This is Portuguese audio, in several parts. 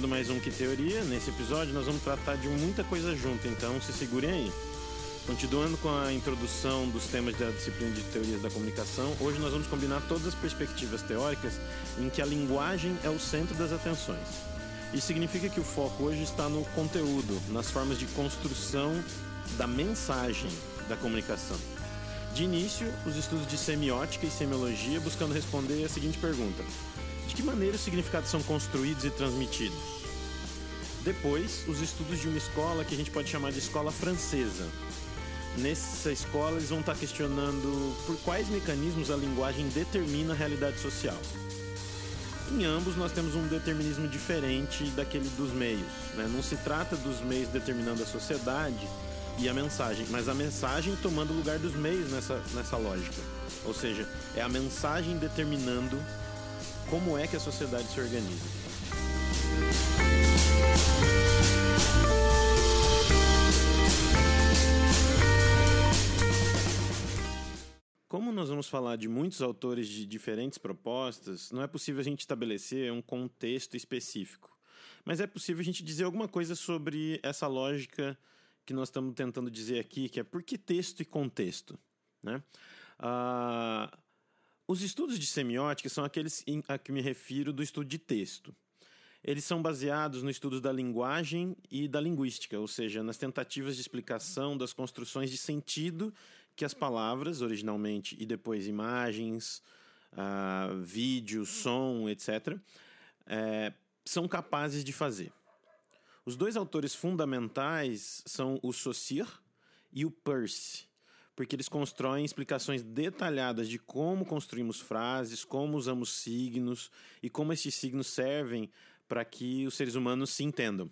Começando mais um Que Teoria, nesse episódio nós vamos tratar de muita coisa junto, então se segurem aí. Continuando com a introdução dos temas da disciplina de teorias da comunicação, hoje nós vamos combinar todas as perspectivas teóricas em que a linguagem é o centro das atenções. Isso significa que o foco hoje está no conteúdo, nas formas de construção da mensagem da comunicação. De início, os estudos de semiótica e semiologia buscando responder a seguinte pergunta: De que maneira os significados são construídos e transmitidos? Depois, os estudos de uma escola que a gente pode chamar de escola francesa. Nessa escola, eles vão estar questionando por quais mecanismos a linguagem determina a realidade social. Em ambos, nós temos um determinismo diferente daquele dos meios. Né? Não se trata dos meios determinando a sociedade, e a mensagem, mas a mensagem tomando o lugar dos meios nessa, nessa lógica. Ou seja, é a mensagem determinando como é que a sociedade se organiza. Como nós vamos falar de muitos autores de diferentes propostas, não é possível a gente estabelecer um contexto específico. Mas é possível a gente dizer alguma coisa sobre essa lógica que nós estamos tentando dizer aqui, que é por que texto e contexto. Né? Ah, os estudos de semiótica são aqueles a que me refiro do estudo de texto. Eles são baseados no estudo da linguagem e da linguística, ou seja, nas tentativas de explicação das construções de sentido que as palavras, originalmente, e depois imagens, uh, vídeo, som, etc., é, são capazes de fazer. Os dois autores fundamentais são o Saussure e o Peirce, porque eles constroem explicações detalhadas de como construímos frases, como usamos signos e como esses signos servem para que os seres humanos se entendam.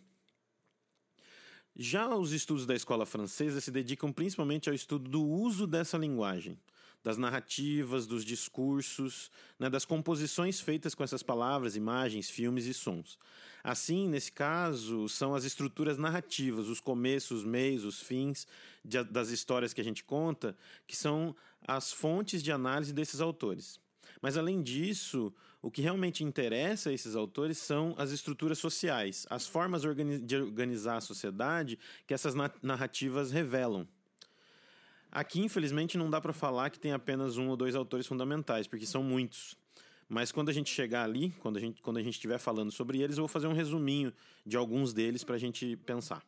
Já os estudos da escola francesa se dedicam principalmente ao estudo do uso dessa linguagem, das narrativas, dos discursos, né, das composições feitas com essas palavras, imagens, filmes e sons. Assim, nesse caso, são as estruturas narrativas, os começos, os meios, os fins de, das histórias que a gente conta, que são as fontes de análise desses autores. Mas, além disso, o que realmente interessa a esses autores são as estruturas sociais, as formas de organizar a sociedade que essas narrativas revelam. Aqui, infelizmente, não dá para falar que tem apenas um ou dois autores fundamentais, porque são muitos. Mas quando a gente chegar ali, quando a gente, quando a gente estiver falando sobre eles, eu vou fazer um resuminho de alguns deles para a gente pensar.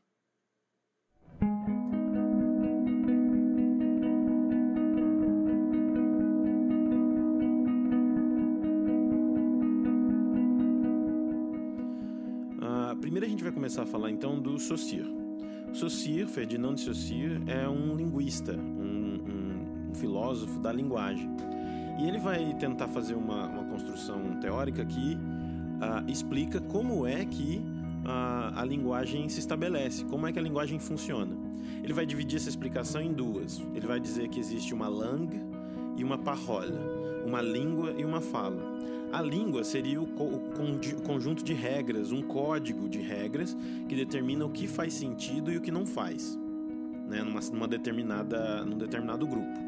primeiro a gente vai começar a falar então do Saussure. Saussure, Ferdinand de Saussure, é um linguista, um, um, um, filósofo da linguagem. E ele vai tentar fazer uma, uma construção teórica que uh, explica como é que uh, a linguagem se estabelece, como é que a linguagem funciona. Ele vai dividir essa explicação em duas. Ele vai dizer que existe uma langue e uma parole, uma língua e uma fala. A língua seria o, conjunto de regras, um código de regras que determina o que faz sentido e o que não faz, né, numa, numa determinada, num determinado grupo.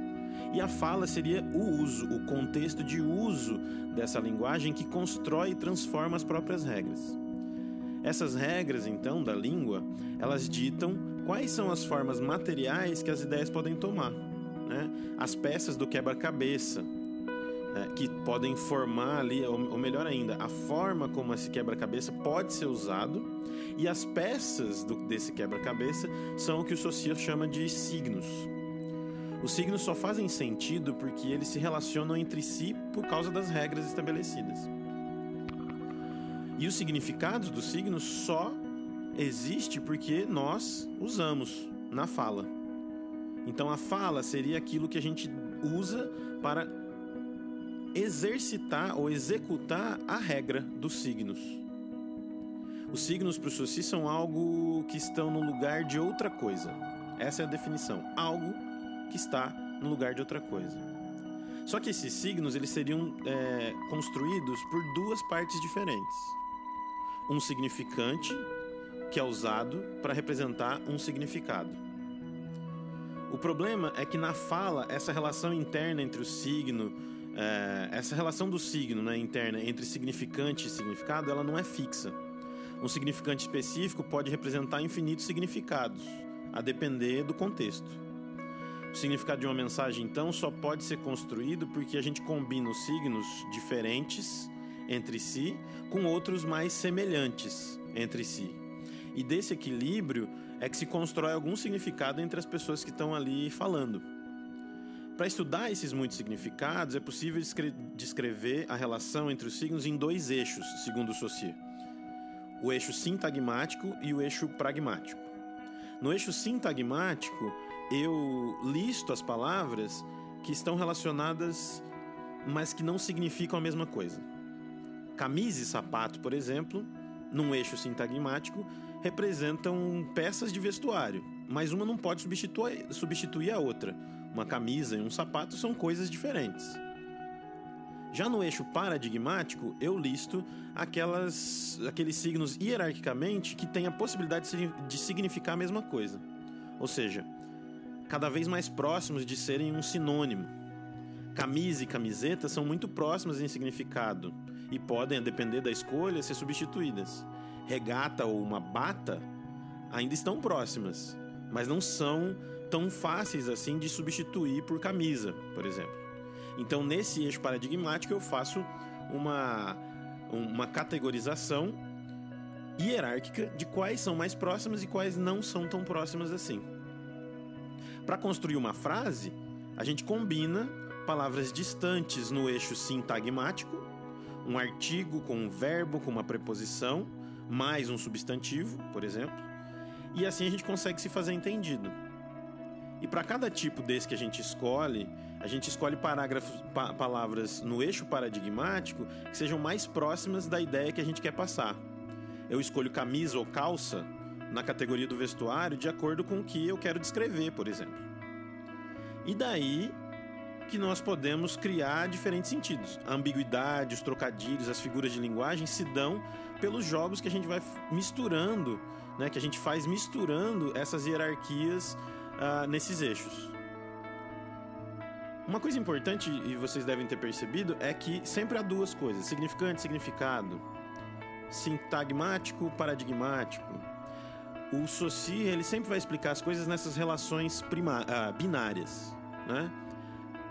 E a fala seria o uso, o contexto de uso dessa linguagem que constrói e transforma as próprias regras. Essas regras, então, da língua, elas ditam quais são as formas materiais que as ideias podem tomar. Né? As peças do quebra-cabeça, é, que podem formar ali, ou, melhor ainda, a forma como esse quebra-cabeça pode ser usado e as peças do, desse quebra-cabeça são o que o Saussure chama de signos. Os signos só fazem sentido porque eles se relacionam entre si por causa das regras estabelecidas. E os significados dos signos só existe porque nós usamos na fala. Então a fala seria aquilo que a gente usa para exercitar ou executar a regra dos signos. Os signos para o Suci são algo que estão no lugar de outra coisa. Essa é a definição. Algo que está no lugar de outra coisa. Só que esses signos eles seriam é, construídos por duas partes diferentes. Um significante que é usado para representar um significado. O problema é que na fala essa relação interna entre o signo é, essa relação do signo né, interna entre significante e significado ela não é fixa. Um significante específico pode representar infinitos significados, a depender do contexto. O significado de uma mensagem, então, só pode ser construído porque a gente combina os signos diferentes entre si com outros mais semelhantes entre si. E desse equilíbrio é que se constrói algum significado entre as pessoas que estão ali falando. Para estudar esses muitos significados, é possível descrever a relação entre os signos em dois eixos, segundo Saussure: o eixo sintagmático e o eixo pragmático. No eixo sintagmático, eu listo as palavras que estão relacionadas, mas que não significam a mesma coisa. Camisa e sapato, por exemplo, num eixo sintagmático, representam peças de vestuário, mas uma não pode substituir, substituir a outra uma camisa e um sapato são coisas diferentes. Já no eixo paradigmático, eu listo aquelas, aqueles signos hierarquicamente que têm a possibilidade de significar a mesma coisa. Ou seja, cada vez mais próximos de serem um sinônimo. Camisa e camiseta são muito próximas em significado e podem, a depender da escolha, ser substituídas. Regata ou uma bata ainda estão próximas, mas não são tão fáceis assim de substituir por camisa, por exemplo. Então, nesse eixo paradigmático, eu faço uma, uma categorização hierárquica de quais são mais próximas e quais não são tão próximas assim. Para construir uma frase, a gente combina palavras distantes no eixo sintagmático, um artigo com um verbo, com uma preposição, mais um substantivo, por exemplo, e assim a gente consegue se fazer entendido. E para cada tipo desse que a gente escolhe, a gente escolhe parágrafos, pa palavras no eixo paradigmático que sejam mais próximas da ideia que a gente quer passar. Eu escolho camisa ou calça na categoria do vestuário de acordo com o que eu quero descrever, por exemplo. E daí que nós podemos criar diferentes sentidos. A ambiguidade, os trocadilhos, as figuras de linguagem se dão pelos jogos que a gente vai misturando, né, que a gente faz misturando essas hierarquias uh, nesses eixos. Uma coisa importante, e vocês devem ter percebido, é que sempre há duas coisas: significante, significado, sintagmático, paradigmático. O Saussure ele sempre vai explicar as coisas nessas relações uh, binárias, né?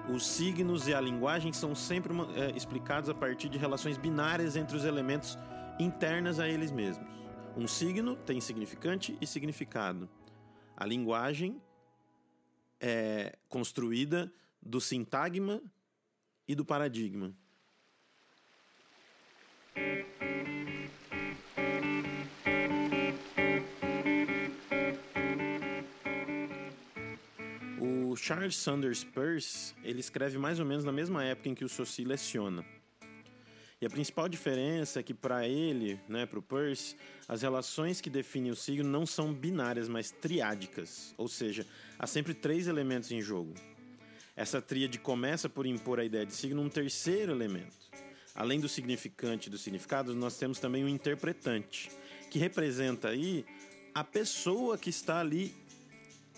Os signos e a linguagem são sempre uma, é, explicados a partir de relações binárias entre os elementos internas a eles mesmos. Um signo tem significante e significado. A linguagem é construída do sintagma e do paradigma. O Charles Sanders Peirce ele escreve mais ou menos na mesma época em que o Saussure leciona. E a principal diferença é que para ele, né, para o Peirce, as relações que definem o signo não são binárias, mas triádicas, ou seja, há sempre três elementos em jogo. Essa tríade começa por impor a ideia de signo um terceiro elemento. Além do significante e do significado, nós temos também o interpretante, que representa aí a pessoa que está ali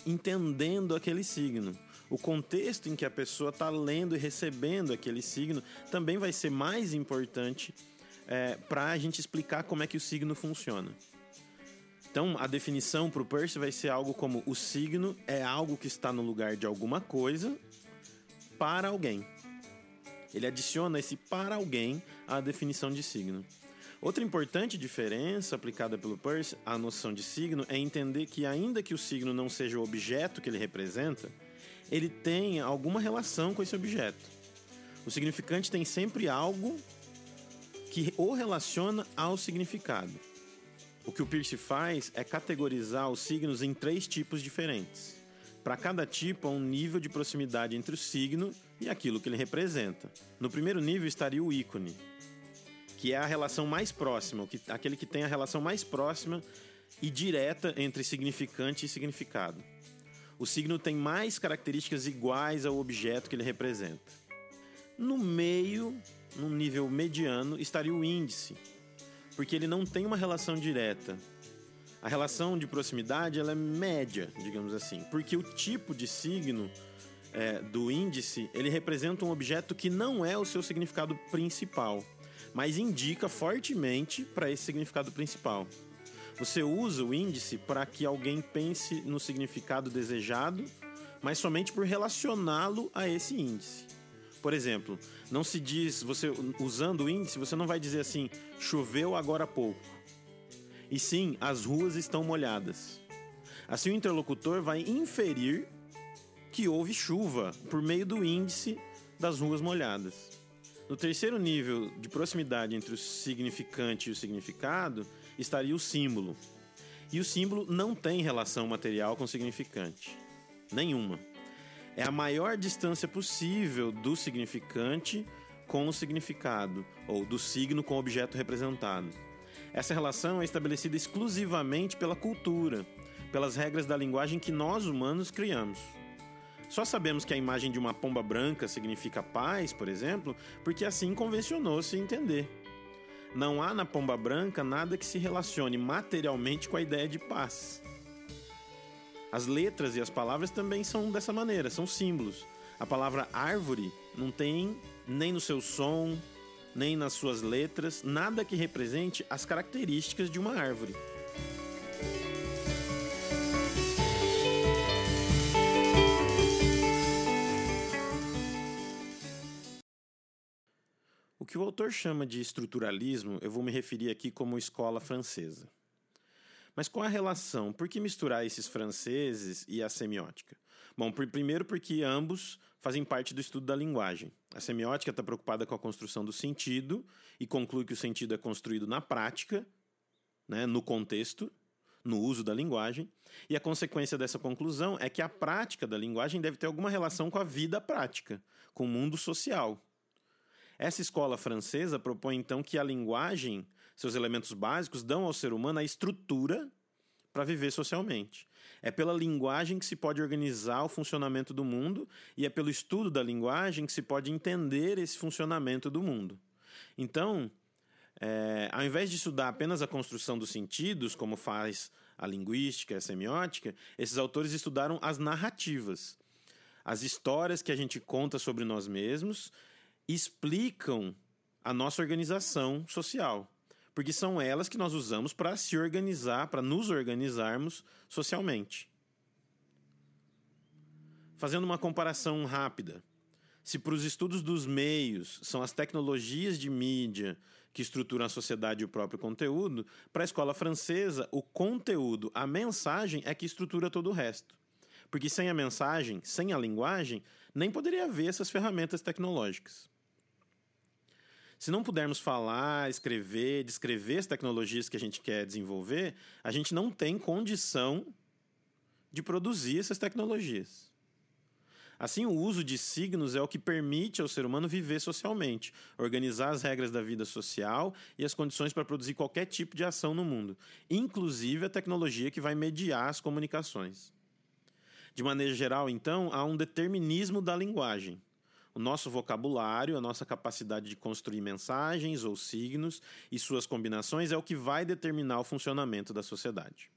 entendendo aquele signo o contexto em que a pessoa está lendo e recebendo aquele signo também vai ser mais importante é, para a gente explicar como é que o signo funciona. Então, a definição para o Percy vai ser algo como: o signo é algo que está no lugar de alguma coisa para alguém. Ele adiciona esse para alguém à definição de signo. Outra importante diferença aplicada pelo Peirce à noção de signo é entender que, ainda que o signo não seja o objeto que ele representa, ele tem alguma relação com esse objeto. O significante tem sempre algo que o relaciona ao significado. O que o Pierce faz é categorizar os signos em três tipos diferentes. Para cada tipo, há um nível de proximidade entre o signo e aquilo que ele representa. No primeiro nível estaria o ícone, que é a relação mais próxima, aquele que tem a relação mais próxima e direta entre significante e significado o signo tem mais características iguais ao objeto que ele representa. No meio, num nível mediano, estaria o índice, porque ele não tem uma relação direta. A relação de proximidade ela é média, digamos assim, porque o tipo de signo é, do índice ele representa um objeto que não é o seu significado principal. mas indica fortemente para esse significado principal. Você usa o índice para que alguém pense no significado desejado, mas somente por relacioná-lo a esse índice. Por exemplo, não se diz, você usando o índice, você não vai dizer assim, choveu agora há pouco. E sim, as ruas estão molhadas. Assim o interlocutor vai inferir que houve chuva por meio do índice das ruas molhadas. No terceiro nível de proximidade entre o significante e o significado estaria o símbolo. E o símbolo não tem relação material com o significante. Nenhuma. É a maior distância possível do significante com o significado, ou do signo com o objeto representado. Essa relação é estabelecida exclusivamente pela cultura, pelas regras da linguagem que nós humanos criamos. Só sabemos que a imagem de uma pomba branca significa paz, por exemplo, porque assim convencionou-se entender. Não há na pomba branca nada que se relacione materialmente com a ideia de paz. As letras e as palavras também são dessa maneira, são símbolos. A palavra árvore não tem nem no seu som, nem nas suas letras, nada que represente as características de uma árvore. Que o autor chama de estruturalismo, eu vou me referir aqui como escola francesa. Mas qual a relação? Por que misturar esses franceses e a semiótica? Bom, por, primeiro porque ambos fazem parte do estudo da linguagem. A semiótica está preocupada com a construção do sentido e conclui que o sentido é construído na prática, né, no contexto, no uso da linguagem. E a consequência dessa conclusão é que a prática da linguagem deve ter alguma relação com a vida prática, com o mundo social. Essa escola francesa propõe então que a linguagem, seus elementos básicos, dão ao ser humano a estrutura para viver socialmente. É pela linguagem que se pode organizar o funcionamento do mundo e é pelo estudo da linguagem que se pode entender esse funcionamento do mundo. Então, é, ao invés de estudar apenas a construção dos sentidos, como faz a linguística e a semiótica, esses autores estudaram as narrativas, as histórias que a gente conta sobre nós mesmos explicam a nossa organização social. Porque são elas que nós usamos para se organizar, para nos organizarmos socialmente. Fazendo uma comparação rápida, se para os estudos dos meios são as tecnologias de mídia que estruturam a sociedade e o próprio conteúdo, para a escola francesa, o conteúdo, a mensagem é que estrutura todo o resto. Porque sem a mensagem, sem a linguagem, nem poderia haver essas ferramentas tecnológicas. Se não pudermos falar, escrever, descrever as tecnologias que a gente quer desenvolver, a gente não tem condição de produzir essas tecnologias. Assim, o uso de signos é o que permite ao ser humano viver socialmente, organizar as regras da vida social e as condições para produzir qualquer tipo de ação no mundo, inclusive a tecnologia que vai mediar as comunicações. De maneira geral, então, há um determinismo da linguagem o nosso vocabulário, a nossa capacidade de construir mensagens ou signos e suas combinações é o que vai determinar o funcionamento da sociedade.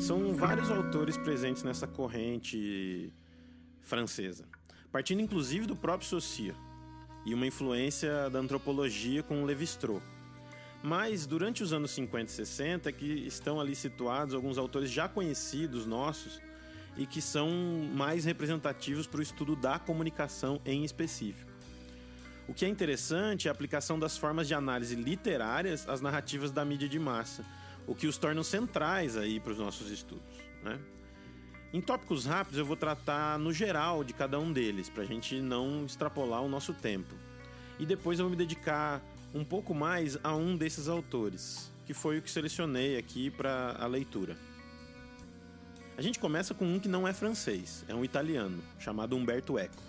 São vários autores presentes nessa corrente francesa, partindo inclusive do próprio Saussure e uma influência da antropologia com Levi-Strauss. Mas durante os anos 50 e 60 é que estão ali situados alguns autores já conhecidos nossos e que são mais representativos para o estudo da comunicação em específico. O que é interessante é a aplicação das formas de análise literárias às narrativas da mídia de massa, o que os tornam centrais aí para os nossos estudos. Né? Em tópicos rápidos, eu vou tratar no geral de cada um deles, para a gente não extrapolar o nosso tempo. E depois eu vou me dedicar um pouco mais a um desses autores, que foi o que selecionei aqui para a leitura. A gente começa com um que não é francês, é um italiano, chamado Umberto Eco.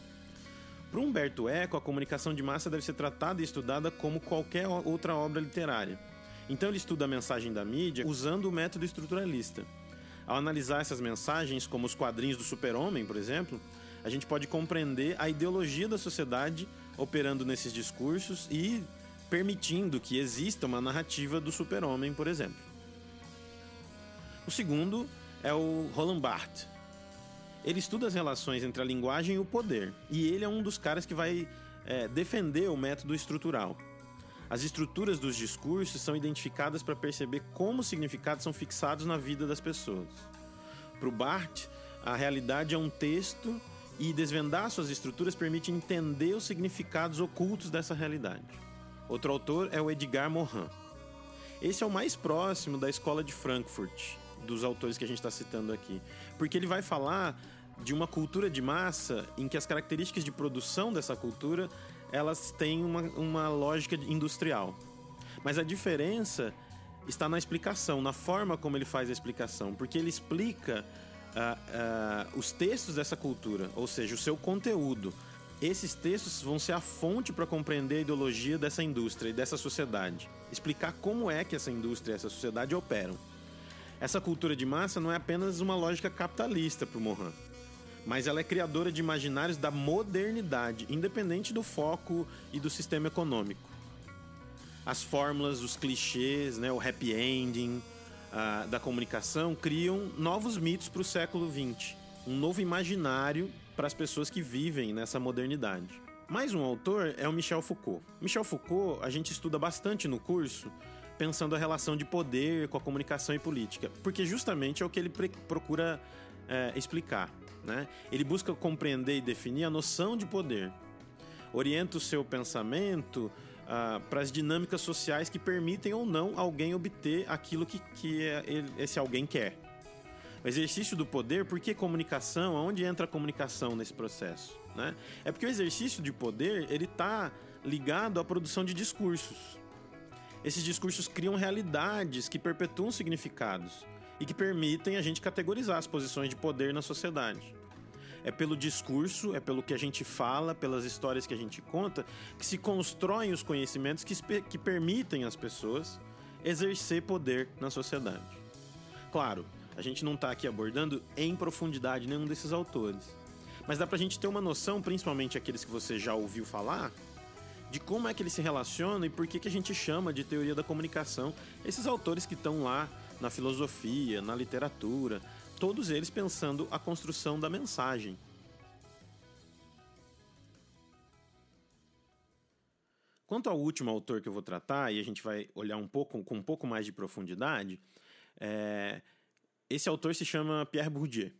Para Umberto Eco, a comunicação de massa deve ser tratada e estudada como qualquer outra obra literária. Então ele estuda a mensagem da mídia usando o método estruturalista ao analisar essas mensagens, como os quadrinhos do Super-Homem, por exemplo, a gente pode compreender a ideologia da sociedade operando nesses discursos e permitindo que exista uma narrativa do super-homem, por exemplo. O segundo é o Roland Barthes. Ele estuda as relações entre a linguagem e o poder, e ele é um dos caras que vai é, defender o método estrutural. As estruturas dos discursos são identificadas para perceber como os significados são fixados na vida das pessoas. Para o Barthes, a realidade é um texto e desvendar suas estruturas permite entender os significados ocultos dessa realidade. Outro autor é o Edgar Morin. Esse é o mais próximo da escola de Frankfurt, dos autores que a gente está citando aqui, porque ele vai falar de uma cultura de massa em que as características de produção dessa cultura elas têm uma, uma lógica industrial. Mas a diferença está na explicação, na forma como ele faz a explicação, porque ele explica uh, uh, os textos dessa cultura, ou seja, o seu conteúdo. Esses textos vão ser a fonte para compreender a ideologia dessa indústria e dessa sociedade. Explicar como é que essa indústria e essa sociedade operam. Essa cultura de massa não é apenas uma lógica capitalista para o Mohan, mas ela é criadora de imaginários da modernidade, independente do foco e do sistema econômico. As fórmulas, os clichês, né, o happy ending, uh, da comunicação criam novos mitos para o século XX, um novo imaginário para as pessoas que vivem nessa modernidade. Mais um autor é o Michel Foucault. Michel Foucault a gente estuda bastante no curso, pensando a relação de poder com a comunicação e política, porque justamente é o que ele procura é, explicar. Né? Ele busca compreender e definir a noção de poder, orienta o seu pensamento uh, para as dinâmicas sociais que permitem ou não alguém obter aquilo que, que é, esse alguém quer. O exercício do poder, por que comunicação? Aonde entra a comunicação nesse processo? Né? É porque o exercício de poder ele está ligado à produção de discursos. Esses discursos criam realidades que perpetuam significados e que permitem a gente categorizar as posições de poder na sociedade. É pelo discurso, é pelo que a gente fala, pelas histórias que a gente conta, que se constroem os conhecimentos que, que permitem às pessoas exercer poder na sociedade. Claro, a gente não está aqui abordando em profundidade nenhum desses autores, mas dá para a gente ter uma noção, principalmente aqueles que você já ouviu falar, de como é que eles se relacionam e por que, que a gente chama de teoria da comunicação esses autores que estão lá na filosofia, na literatura, todos eles pensando a construção da mensagem. Quanto ao último autor que eu vou tratar, e a gente vai olhar um pouco com um pouco mais de profundidade, é... esse autor se chama Pierre Bourdieu.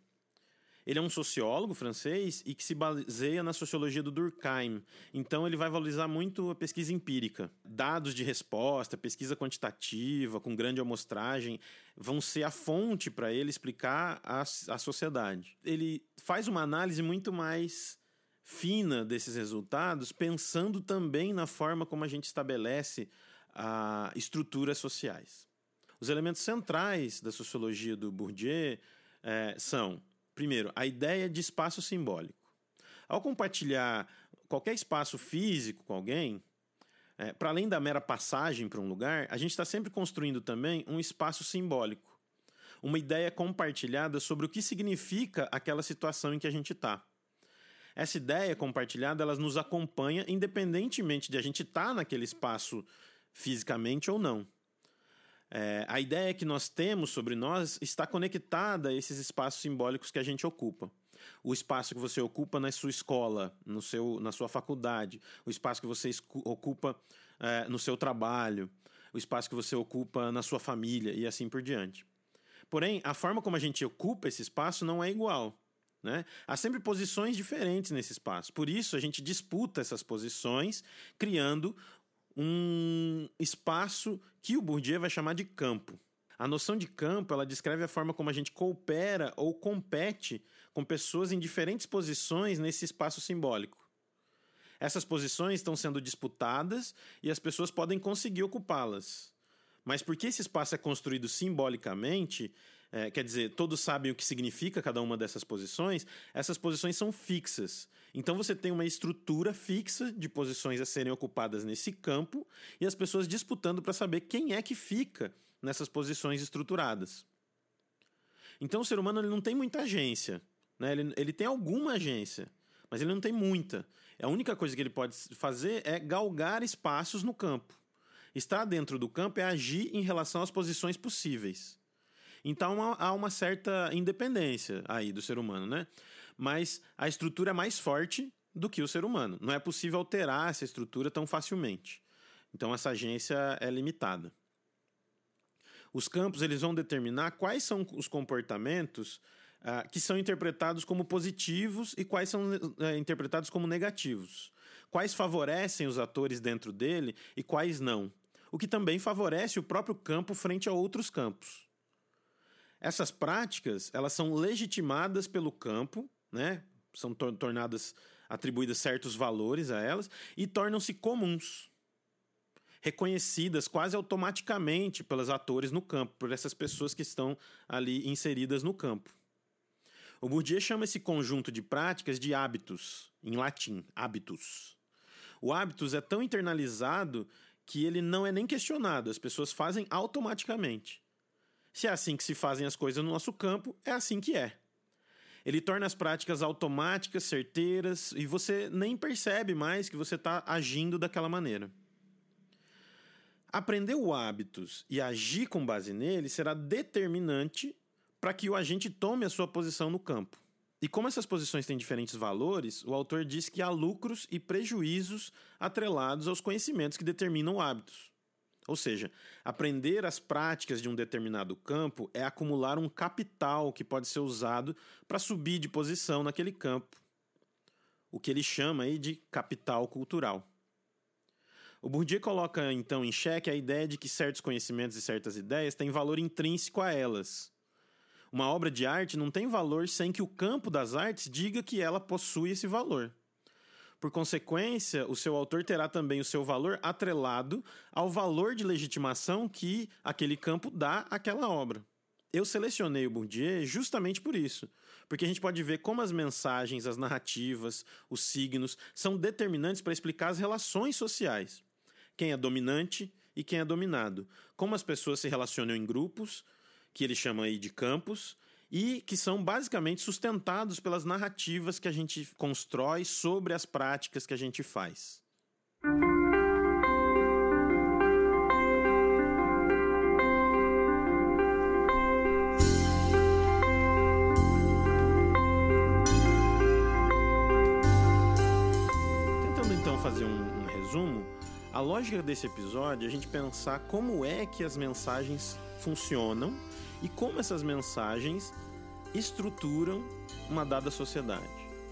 Ele é um sociólogo francês e que se baseia na sociologia do Durkheim. Então ele vai valorizar muito a pesquisa empírica. Dados de resposta, pesquisa quantitativa, com grande amostragem, vão ser a fonte para ele explicar a, a sociedade. Ele faz uma análise muito mais fina desses resultados, pensando também na forma como a gente estabelece a estruturas sociais. Os elementos centrais da sociologia do Bourdieu é, são Primeiro, a ideia de espaço simbólico. Ao compartilhar qualquer espaço físico com alguém, é, para além da mera passagem para um lugar, a gente está sempre construindo também um espaço simbólico. Uma ideia compartilhada sobre o que significa aquela situação em que a gente está. Essa ideia compartilhada ela nos acompanha independentemente de a gente estar tá naquele espaço fisicamente ou não. É, a ideia que nós temos sobre nós está conectada a esses espaços simbólicos que a gente ocupa. O espaço que você ocupa na sua escola, no seu, na sua faculdade, o espaço que você ocupa é, no seu trabalho, o espaço que você ocupa na sua família e assim por diante. Porém, a forma como a gente ocupa esse espaço não é igual. Né? Há sempre posições diferentes nesse espaço. Por isso, a gente disputa essas posições, criando um espaço que o Bourdieu vai chamar de campo. A noção de campo ela descreve a forma como a gente coopera ou compete com pessoas em diferentes posições nesse espaço simbólico. Essas posições estão sendo disputadas e as pessoas podem conseguir ocupá-las. Mas porque esse espaço é construído simbolicamente, é, quer dizer, todos sabem o que significa cada uma dessas posições, essas posições são fixas. Então você tem uma estrutura fixa de posições a serem ocupadas nesse campo e as pessoas disputando para saber quem é que fica nessas posições estruturadas. Então o ser humano ele não tem muita agência. Né? Ele, ele tem alguma agência, mas ele não tem muita. A única coisa que ele pode fazer é galgar espaços no campo. Estar dentro do campo é agir em relação às posições possíveis. Então há uma certa independência aí do ser humano, né? Mas a estrutura é mais forte do que o ser humano. Não é possível alterar essa estrutura tão facilmente. Então essa agência é limitada. Os campos eles vão determinar quais são os comportamentos uh, que são interpretados como positivos e quais são uh, interpretados como negativos. Quais favorecem os atores dentro dele e quais não. O que também favorece o próprio campo frente a outros campos. Essas práticas elas são legitimadas pelo campo, né? são tor tornadas atribuídas certos valores a elas e tornam-se comuns reconhecidas quase automaticamente pelos atores no campo, por essas pessoas que estão ali inseridas no campo. O Bourdieu chama esse conjunto de práticas de hábitos, em latim, hábitos. O hábitos é tão internalizado que ele não é nem questionado, as pessoas fazem automaticamente. Se é assim que se fazem as coisas no nosso campo, é assim que é. Ele torna as práticas automáticas, certeiras, e você nem percebe mais que você está agindo daquela maneira. Aprender o hábitos e agir com base nele será determinante para que o agente tome a sua posição no campo. E como essas posições têm diferentes valores, o autor diz que há lucros e prejuízos atrelados aos conhecimentos que determinam hábitos. Ou seja, aprender as práticas de um determinado campo é acumular um capital que pode ser usado para subir de posição naquele campo. O que ele chama aí de capital cultural. O Bourdieu coloca então em xeque a ideia de que certos conhecimentos e certas ideias têm valor intrínseco a elas. Uma obra de arte não tem valor sem que o campo das artes diga que ela possui esse valor. Por consequência, o seu autor terá também o seu valor atrelado ao valor de legitimação que aquele campo dá àquela obra. Eu selecionei o Bourdieu justamente por isso, porque a gente pode ver como as mensagens, as narrativas, os signos são determinantes para explicar as relações sociais quem é dominante e quem é dominado. Como as pessoas se relacionam em grupos, que ele chama aí de campos, e que são basicamente sustentados pelas narrativas que a gente constrói sobre as práticas que a gente faz. Tentando então fazer um, um resumo, a lógica desse episódio é a gente pensar como é que as mensagens funcionam e como essas mensagens estruturam uma dada sociedade,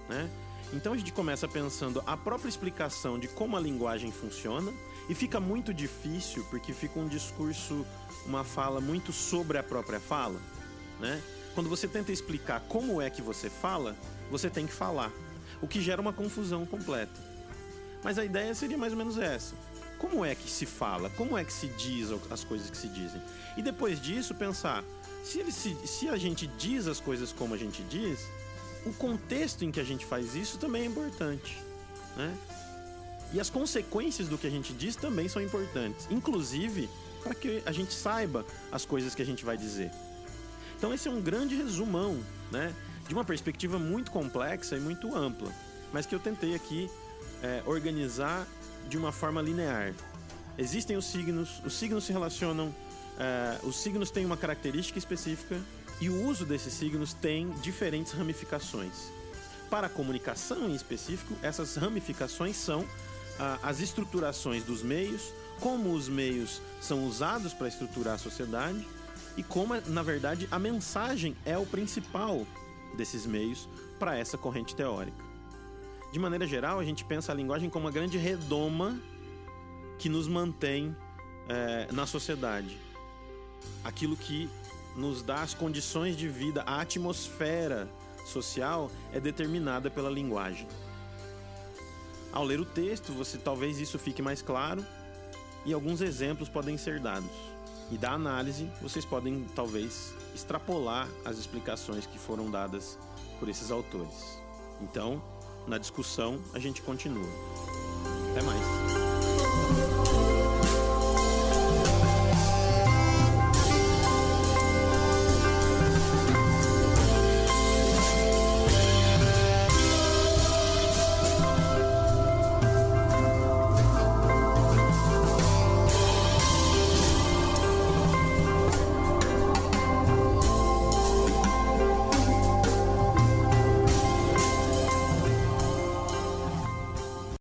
né? Então a gente começa pensando a própria explicação de como a linguagem funciona e fica muito difícil porque fica um discurso, uma fala muito sobre a própria fala, né? Quando você tenta explicar como é que você fala, você tem que falar, o que gera uma confusão completa. Mas a ideia seria mais ou menos essa como é que se fala, como é que se diz as coisas que se dizem. E depois disso, pensar, se, ele se, se a gente diz as coisas como a gente diz, o contexto em que a gente faz isso também é importante. Né? E as consequências do que a gente diz também são importantes, inclusive para que a gente saiba as coisas que a gente vai dizer. Então esse é um grande resumão, né, de uma perspectiva muito complexa e muito ampla, mas que eu tentei aqui é, organizar de uma forma linear. Existem os signos, os signos se relacionam, uh, os signos têm uma característica específica e o uso desses signos tem diferentes ramificações. Para a comunicação em específico, essas ramificações são uh, as estruturações dos meios, como os meios são usados para estruturar a sociedade e como, na verdade, a mensagem é o principal desses meios para essa corrente teórica. De maneira geral, a gente pensa a linguagem como uma grande redoma que nos mantém é, na sociedade. Aquilo que nos dá as condições de vida, a atmosfera social é determinada pela linguagem. Ao ler o texto, você talvez isso fique mais claro e alguns exemplos podem ser dados. E da análise, vocês podem talvez extrapolar as explicações que foram dadas por esses autores. Então, na discussão, a gente continua. Até mais.